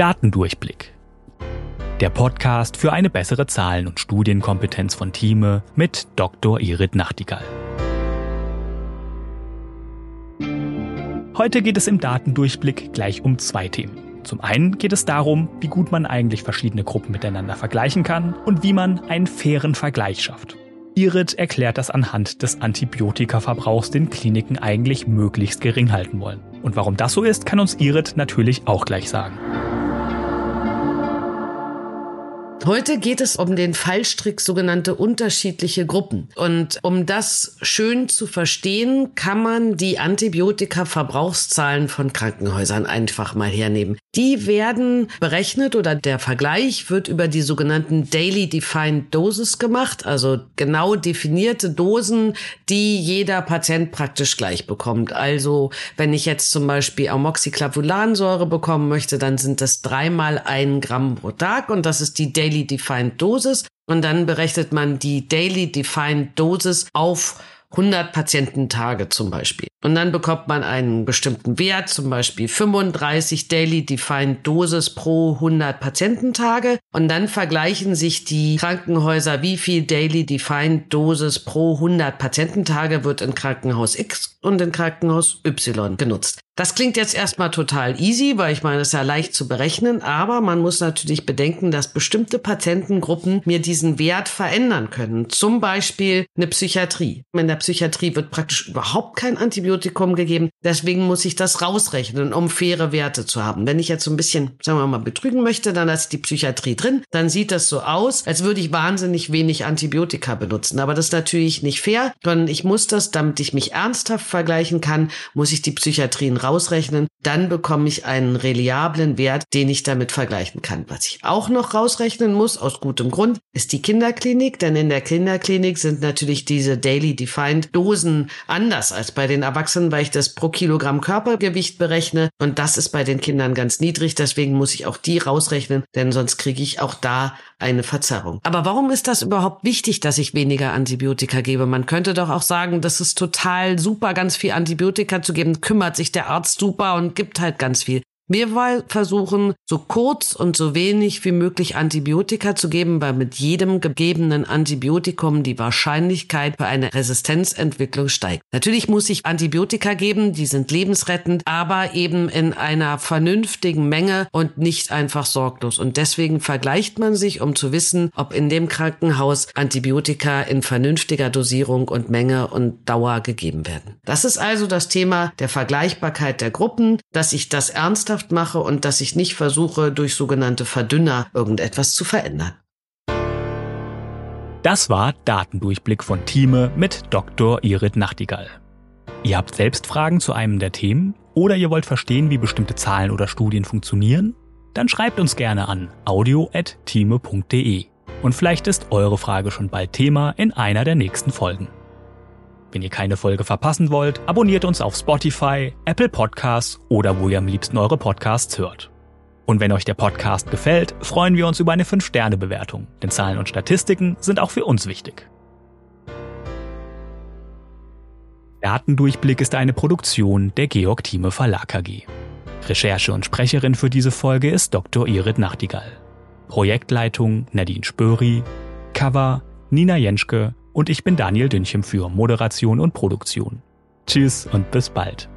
Datendurchblick. Der Podcast für eine bessere Zahlen- und Studienkompetenz von Thieme mit Dr. Irit Nachtigall. Heute geht es im Datendurchblick gleich um zwei Themen. Zum einen geht es darum, wie gut man eigentlich verschiedene Gruppen miteinander vergleichen kann und wie man einen fairen Vergleich schafft. Irit erklärt das anhand des Antibiotikaverbrauchs den Kliniken eigentlich möglichst gering halten wollen. Und warum das so ist, kann uns Irit natürlich auch gleich sagen. Heute geht es um den Fallstrick sogenannte unterschiedliche Gruppen. Und um das schön zu verstehen, kann man die Antibiotika-Verbrauchszahlen von Krankenhäusern einfach mal hernehmen. Die werden berechnet oder der Vergleich wird über die sogenannten Daily Defined Doses gemacht, also genau definierte Dosen, die jeder Patient praktisch gleich bekommt. Also wenn ich jetzt zum Beispiel Amoxiclavulansäure bekommen möchte, dann sind das dreimal ein Gramm pro Tag und das ist die Daily Daily Defined Dosis. Und dann berechnet man die Daily Defined Dosis auf 100 Patiententage zum Beispiel. Und dann bekommt man einen bestimmten Wert, zum Beispiel 35 Daily Defined Dosis pro 100 Patiententage. Und dann vergleichen sich die Krankenhäuser, wie viel Daily Defined Dosis pro 100 Patiententage wird in Krankenhaus X und in Krankenhaus Y genutzt. Das klingt jetzt erstmal total easy, weil ich meine, es ist ja leicht zu berechnen, aber man muss natürlich bedenken, dass bestimmte Patientengruppen mir diesen Wert verändern können. Zum Beispiel eine Psychiatrie. In der Psychiatrie wird praktisch überhaupt kein Antibiotikum gegeben. Deswegen muss ich das rausrechnen, um faire Werte zu haben. Wenn ich jetzt so ein bisschen, sagen wir mal, betrügen möchte, dann ist die Psychiatrie drin. Dann sieht das so aus, als würde ich wahnsinnig wenig Antibiotika benutzen. Aber das ist natürlich nicht fair, sondern ich muss das, damit ich mich ernsthaft vergleichen kann, muss ich die Psychiatrien raus rausrechnen, dann bekomme ich einen reliablen Wert, den ich damit vergleichen kann. Was ich auch noch rausrechnen muss, aus gutem Grund, ist die Kinderklinik, denn in der Kinderklinik sind natürlich diese Daily Defined Dosen anders als bei den Erwachsenen, weil ich das pro Kilogramm Körpergewicht berechne und das ist bei den Kindern ganz niedrig, deswegen muss ich auch die rausrechnen, denn sonst kriege ich auch da eine Verzerrung. Aber warum ist das überhaupt wichtig, dass ich weniger Antibiotika gebe? Man könnte doch auch sagen, das ist total super, ganz viel Antibiotika zu geben, kümmert sich der Arzt super und gibt halt ganz viel. Wir versuchen, so kurz und so wenig wie möglich Antibiotika zu geben, weil mit jedem gegebenen Antibiotikum die Wahrscheinlichkeit für eine Resistenzentwicklung steigt. Natürlich muss ich Antibiotika geben, die sind lebensrettend, aber eben in einer vernünftigen Menge und nicht einfach sorglos. Und deswegen vergleicht man sich, um zu wissen, ob in dem Krankenhaus Antibiotika in vernünftiger Dosierung und Menge und Dauer gegeben werden. Das ist also das Thema der Vergleichbarkeit der Gruppen, dass ich das ernsthaft ernsthaft mache und dass ich nicht versuche, durch sogenannte Verdünner irgendetwas zu verändern. Das war Datendurchblick von Thieme mit Dr. Irit Nachtigall. Ihr habt selbst Fragen zu einem der Themen oder ihr wollt verstehen, wie bestimmte Zahlen oder Studien funktionieren? Dann schreibt uns gerne an audio.thieme.de. Und vielleicht ist eure Frage schon bald Thema in einer der nächsten Folgen. Wenn ihr keine Folge verpassen wollt, abonniert uns auf Spotify, Apple Podcasts oder wo ihr am liebsten eure Podcasts hört. Und wenn euch der Podcast gefällt, freuen wir uns über eine 5-Sterne-Bewertung, denn Zahlen und Statistiken sind auch für uns wichtig. Datendurchblick ist eine Produktion der Georg Thieme Verlag AG. Recherche und Sprecherin für diese Folge ist Dr. Irit Nachtigall. Projektleitung Nadine Spöri. Cover Nina Jenschke und ich bin Daniel Dünchem für Moderation und Produktion. Tschüss und bis bald.